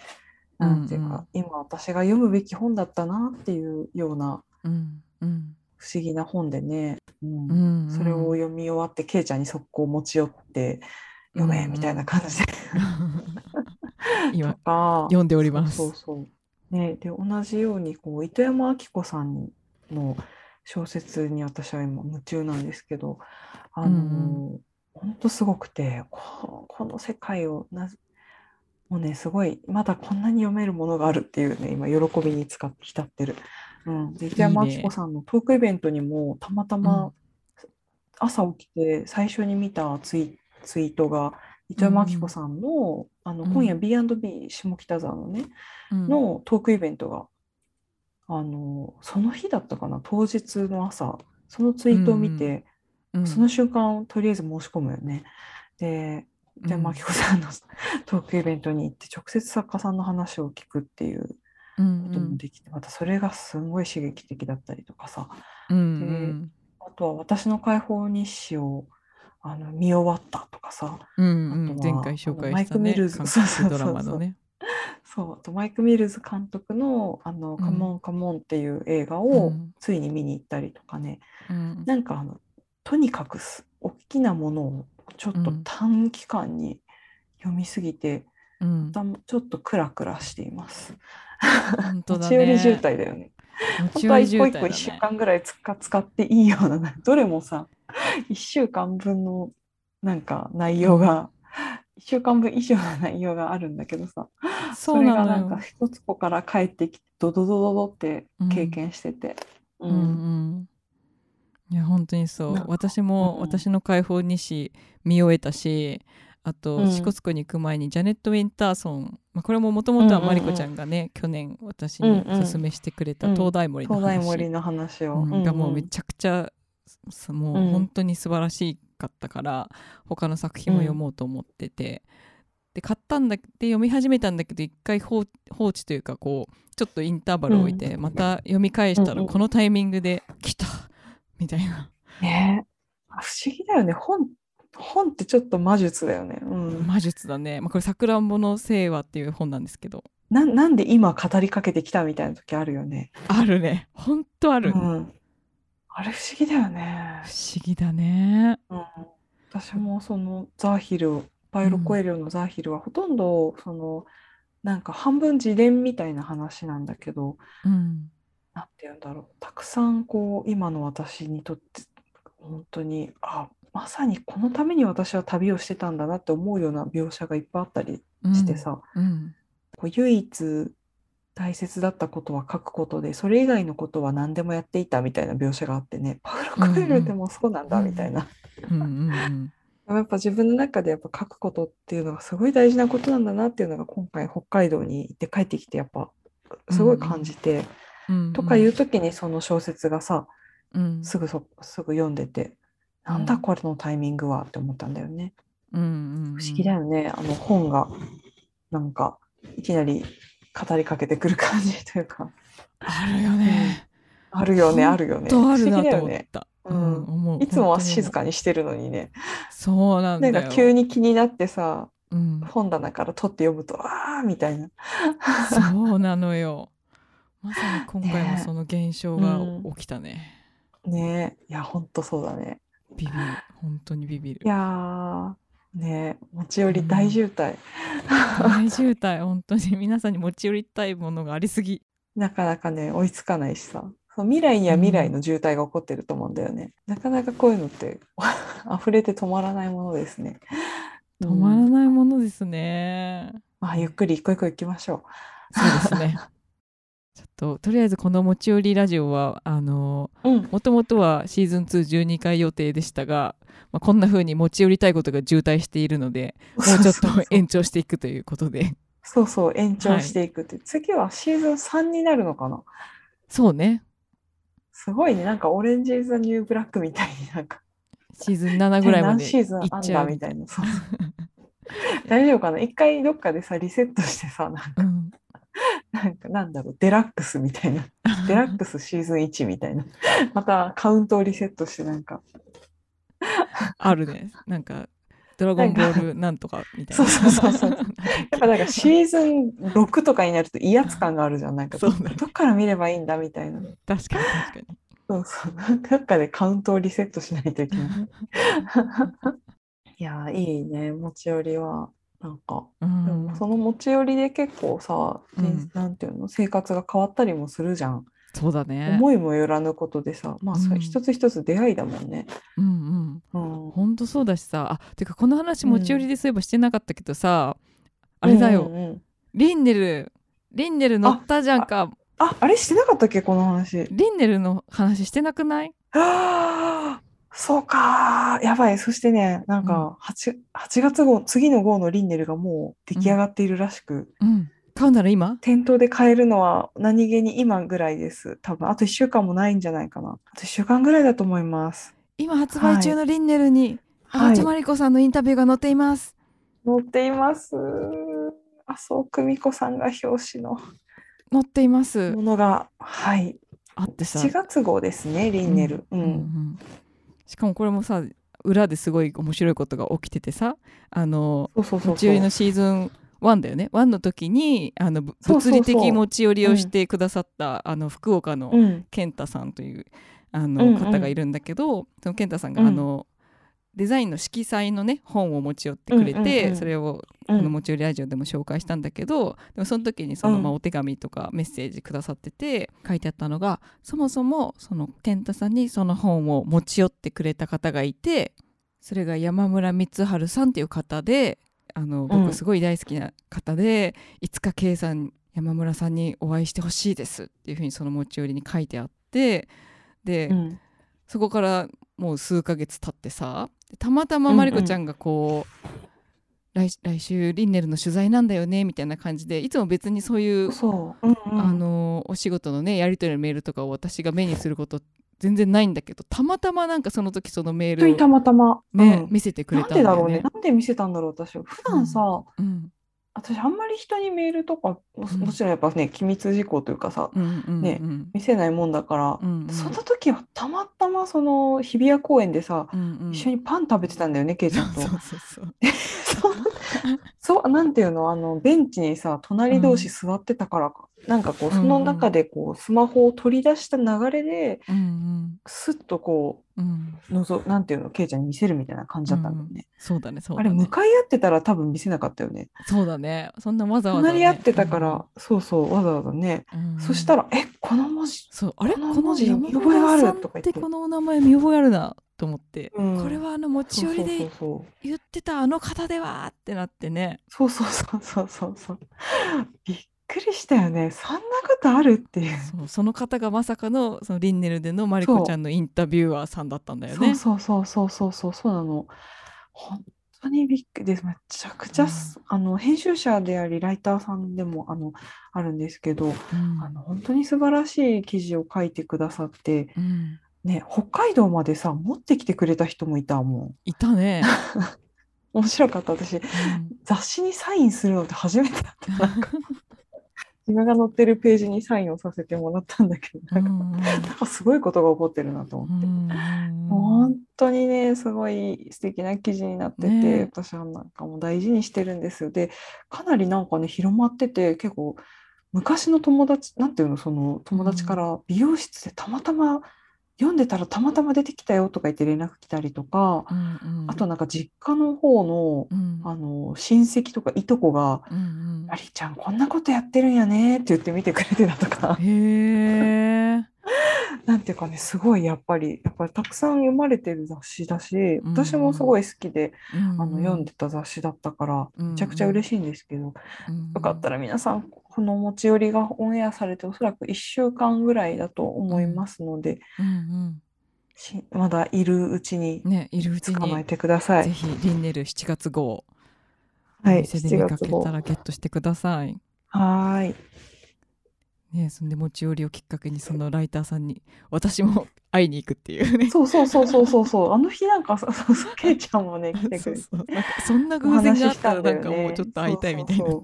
なんていうか、今私が読むべき本だったなっていうようなうんうん。不思議な本でね、うん。うんうん。それを読み終わってケイちゃんに速攻持ち寄って読めみたいな感じで、今読んでおります。そうそうそう。ね、で同じようにこう糸山明子さんの小説に私は今夢中なんですけどあの、うん本当すごくてここの世界をなもうねすごいまだこんなに読めるものがあるっていうね今喜びに使って浸ってる。うん、で糸山明子さんのトークイベントにもたまたま朝起きて最初に見たツイツイートが糸山明子さんの,、あのうん今夜 B&B 下北沢のね、うん。のトークイベントが、あのその日だったかな当日の朝。そのツイートを見て、うんその瞬間とりあえず申し込むよね。ででうん真紀子さんのトークイベントに行って直接作家さんの話を聞くっていううんこともできて、またそれがすごい刺激的だったりとかさ。うんうん。あとは私の解放日誌をあの見終わったとかさ。うんうん。あとは前回紹介マイしたねクミルズ韓そうそうそうそう。国ドラマのね。そうあとマイク・ミルズ監督の「あのん。カモンカモン」っていう映画うをん。ついに見に行ったりとかね、うん。なんかあのとにかくす大きなものをちょっとうん。短期間に読みすぎて、うんちょっとクラクラしています。本当だ持ち寄り渋ね。滞だよね。本当は一個一個1週ね。間ぐらい使使っていいような、どれもさ、1週間分のなんか内容が、1週間分以上の内容があるんだけどさ、それがなんか。一つ子から帰ってきて、ドドドドドって経うん験してて。ううんうん。いや本当にそう私も、うん私の解放日誌見終えたしあと、うん。支笏湖に行く前にジャネット・ウィンターソン、まあ、これももともとはマリコちゃんがね、去年私におすすめしてくれたうん。東大森の話、東大森の話を。うん。がもうめゃちゃくちゃすもうん。う本当に素晴らしかったから、他の作品も読もうと思ってて、で買ったんだで読み始めたんだけど一回放放置というかこうちょっとインターバルを置いて、また読み返したうんうん。らこのタイミングで来たみたいな。ね。あ不思議だよね。本、本ってちょっと魔術だよね。うん。魔術だね、まあ、これ「さくらんぼの聖話」っていう本なんですけどな、なんで今語りかけてきたみたいな時あるよね。あるねほんとある、不うん。あれ不思議だよね。思議だねうん。私もそのザーヒル、パイロコエリオのザーヒルはほとんどその、なんか半分自伝みたいな話なんだけど、うんなんて言うんだろう。たくさんこう、今の私にとって、本当に、あ、まさにこのために私は旅をしてたんだなって思うような描写がいっぱいあったりしてさ、うん。こう唯一大切だったことは書くことで、それ以外のことは何でもやっていたみたいな描写があってね、パウロ・コエルでもそうなんだみたいな。うんうんうん。やっぱ自分の中でやっぱ書くことっていうのがすごい大事なことなんだなっていうのが今回北海道に行って帰ってきてやっぱすごい感じて、うん。とかいう時にその小説がさ、うん。すぐそすぐ読んでて、なんだこれのタイミングはって思ったんだよね。うんうん不思議だよね。あの本がなんかいきなり語りかけてくる感じというか。あるよね。あるよね、あるよね。とあるなと。思った。ううんういつもは静かにしてるのにね。そうなんだよ。なんか急に気になってさ、うん、本棚から取って読むと、ああみたいな。そうなのよ。まさに今回もねその現象が起きたね。ねえ、いや、ほんとそうだね。ビビる。本当にビビるい。やー、ねえ、持ち寄り大渋滞。大渋滞、本当に皆さんに持ち寄りたいものがありすぎ。なかなかね、追いつかないしさ。そう未来には未来の渋滞が起こってると思うんだよね。なかなかこういうのって 溢れて止まらないものですね。止まらうんないものですね。まあ、ゆっくり一個一個行きましょそうですね。ととりあえずこの持ち寄りラジオは。もともとはシーズン212回予定でしたが、まあ、こんな風に持ち寄りたいことが渋滞しているのでもうちょっと延長していくということで。そうそう、延長していくって。次はシーズン3になるのかな？そうね。すごいね。なんか Orange Is the New Black みたいになんか、シーズン7ぐらいま何でシーズンあんいっちゃうだみたいな。そう。大丈夫かな？一回どっかでさ、リセットしてさ、なんか、うん、なんかなんだろう、デラックスみたいな。デラックスシーズン1みたいな。またカウントをリセットしてなんか。あるねなんか「ドラゴンボールなんとか」みたいなそうそうそうそうやっぱなんかシーズン6とかになると威圧感があるじゃん。なんかねどっから見ればいいんだみたいな。確かに確かにそうそう。どっかでカウントをリセットしないといけない。いやー、いいね、持ち寄りは。なんか、うでもん、その持ち寄りで結構さ、うん人なんていうの、生活が変わったりもするじゃん。そうだね。思いもよらぬことでさ、まあ、そうん一つ一つ出会いだもんね。うんうん。うん。本当そうだしさ、あ、てかこの話持ち寄りでそういえばしてなかったけどさ、あれだよ、うんうんうんリンネル、リンネル乗ったじゃんか。あ、あれしてなかったっけ、この話。リンネルの話してなくない？ああ、そうかー。やばい。そしてね、なんか8、8月号、次の号のリンネルがもう出来上がっているらしく、うん。買うなら今？店頭で買えるのは何気に今ぐらいです。多分、あと1週間もないんじゃないかな。あと1週間ぐらいだと思います。今発売中のリンネルに、はい足立真理子さんのインタビューが載っています。載っています。麻生久美子さんが表紙の載っていますも。のが、はい。あってさ。7月号ですね、リンネル。ううんんしかもこれもさ裏ですごい面白いことが起きててさあの持ち寄りのシーズン1だよね。1の時にあの物理的持ち寄りをしてくださった、あの福岡のうん。健太さんというあうんのうん。方がいるんだけど、その健太さんが、うん。あのデザインの色彩のね本を持ち寄ってくれて、うんうんうん。それをうんこの持ち寄りラジオでも紹介したんだけどでもその時にその、うん。まあ、お手紙とかメッセージくださってて書いてあったのがそもそもその健太さんにその本を持ち寄ってくれた方がいてそれが山村光晴さんっていう方であのうん。僕すごい大好きな方で、いつか K さん山村さんにお会いしてほしいですっていうふうにその持ち寄りに書いてあってで、うん。そこからもう数ヶ月経ってさたまたままりこちゃんがこう、来来週リンネルの取材なんだよねみたいな感じでいつも別にそういう、そう。うんうん。あのお仕事のねやり取りのメールとかを私が目にすること全然ないんだけどたまたまなんかその時そのメールを、本当にたまたま。ねうん見せてくれなんたんだよねでだろうね。。なんで見せたんだろう、私。普段さ、うん私あんまり人にメールとか、もちろんやっぱね、機密事項というかさ、うんうんねうん見せないもんだから、うんうんその時はたまたまその日比谷公園でさ、うんうん一緒にパン食べてたんだよね、ケイちゃんとそう。そうそうそう、そう、なんていうの、あの、ベンチにさ、隣同士座ってたからか、なんかこう、その中でこう、スマホを取り出した流れで、うんうん。スッとこうん。う、のぞ、なんていうの、ケイちゃんに見せるみたいな感じだったんだよね。そうだねそうあれ、だね向かい合ってたら多分見せなかったよね。そうだね。そんなわざわざ、ね、隣り合ってたから、そうそう、わざわざね。うん、うんそしたら、え、この文字、そうあれ？ここのの文字山見覚えがある？とか言ってって。このお名前見覚えあるなと思って、うんこれはあの持ち寄りで言ってたあの方ではってなってねそうそうそうそうそうそう。びっくりしたよね。そんなことあるっていう。そうその方がまさかのそのリンネルでのマリコちゃんのインタビュアーさんだったんだよね。そうそうそうそうそうそうなの。本当にびっくりです。めちゃくちゃす、あの編集者でありライターさんでもあのあるんですけど、うんあの本当に素晴らしい記事を書いてくださって、うんね、北海道までさ持ってきてくれた人もいたもん。いたね。面白かった私うん雑誌にサインするのって初めてだった。なんか自分が載ってるページにサインをさせてもらったんだけど、なんかうんなんかすごいことが起こってるなと思って。うん本当にね、すごい素敵な記事になってて、ね私はなんかもう大事にしてるんですよ。で、かなりなんかね、広まってて、結構昔の友達、なんていうの、その友達から美容室でたまたま読んでたらたまたま出てきたよとか言って連絡来たりとか、うんうん。あとなんか実家の方の、うん。あの親戚とかいとこが、うんうんありちゃんこんなことやってるんやねって言って見てくれてたとか、へえ。なんていうかね、すごいやっぱり、やっぱりたくさん読まれてる雑誌だし、私もすごい好きで、あの読んでた雑誌だったから、めちゃくちゃ嬉しいんですけど、よかったら。ら皆さん、この持ち寄りがオンエアされておそらく1週間ぐらいだと思いますので、うんしまだいるうちにうんねいるうちに捕まえてください。ぜひリンネル7月号おはい、店で7月号見かけた。らゲットしてください。はーい。ねそんで持ち寄りをきっかけにそのライターさんに私も会いに行くっていうね。そうそうそうそうそうそう。あの日なんか、そうそうそう、ケイちゃんもね、来てくれて。そうそんな偶然があったらなんかもうちょっと会いたいみたいになっ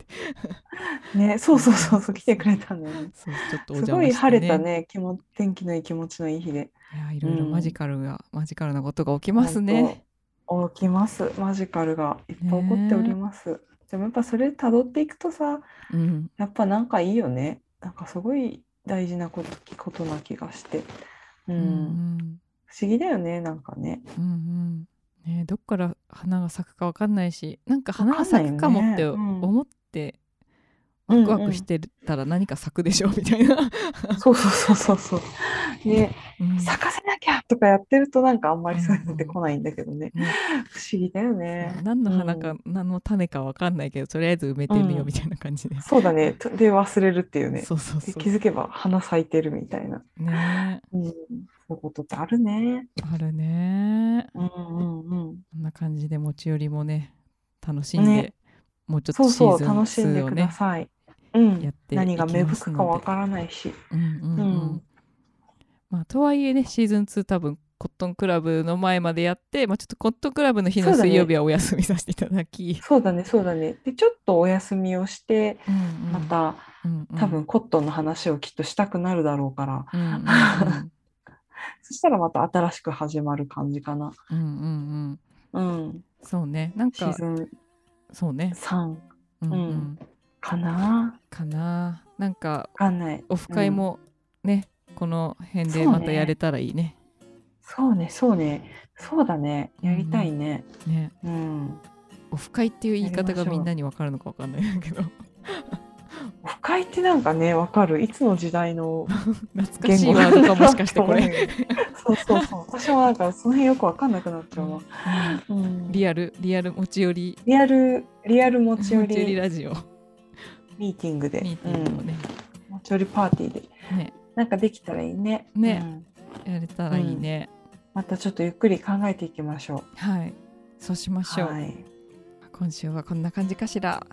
てね、そうそうそうそう、来てくれたんだよね。そうちょっとおすごい晴れたね、気も天気のいい気持ちのいい日で。いやいろいろマジカルが、マジカルなことが起きますね。起きます。マジカルがいっぱい起こっております。でもやっぱそれ辿っていくとさ、うんやっぱなんかいいよね。なんかすごい大事なことことな気がして。ううんん。不思議だよねなんかね。うんうん。ねどっから花が咲くかわかんないしなんか花が咲くかもって思ってワクワクしてたら何か咲くでしょみたいな、そうそうそうそうそう。ね。うん。咲かせなきゃとかやってるとなんかあんまりそういうのってこないんだけどね、ね不思議だよね。何の花か、何の種かわかんないけどとりあえず埋めてみよううんみたいな感じで、そうだね。とで忘れるっていうね。そうそうそう。で気づけば花咲いてるみたいな、ね。うん、そういうことってあるね。あるね。うんうんうん。こんな感じで持ち寄りもね楽しんで、ね。もうちょっそうそうとシーズン楽しんで2をくだねさい、うんやってい何が芽きますので。吹くかわからないし。うんうんうん。うん。まあ、とはいえねシーズン2多分コットンクラブの前までやって、まあ、ちょっとコットンクラブの日の水曜日はお休みさせていただき、そうだねそうだね。でちょっとお休みをしてうんうん。また、うんうん。多分コットンの話をきっとしたくなるだろうから、うんうんうん。そしたらまた新しく始まる感じかな。うんうんうんうん。そうね。なんかシーズンそうね、3うんうん。うんかなかななんかわかんない。オフ会もね、この辺でまたやれたらいいねそうね、そうね。そうだね。やりたいね。ねうん。オフ会っていう言い方がみんなに分かるのか分かんないけど オフ会ってなんかね、わかる。いつの時代の懐かしいワードかもしかしてこれ、そうそうそう。私もなんかその辺よくわかんなくなっちゃうわ。うんうん、リアルリアル持ち寄りリアル、リアル持ち寄りラジオミーティングで。ミーティングをね、うん持ち寄りパーティーで。ねなんかできたらいいね。ねうんやれたらいいね、またちょっとゆっくり考えていきましょはいそうしまう。しょう、はい。今週はこんな感じかしら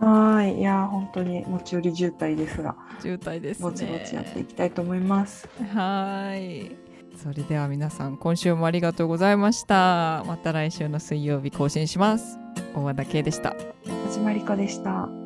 はーい。いやー、本当に持ち寄り渋滞ですが、渋滞ですねぼちぼちやっていきたいと思います。はーいそれでは皆さん今週もありがとうございましたまた来週の水曜日更新します大和田圭でしたはじまりかでした。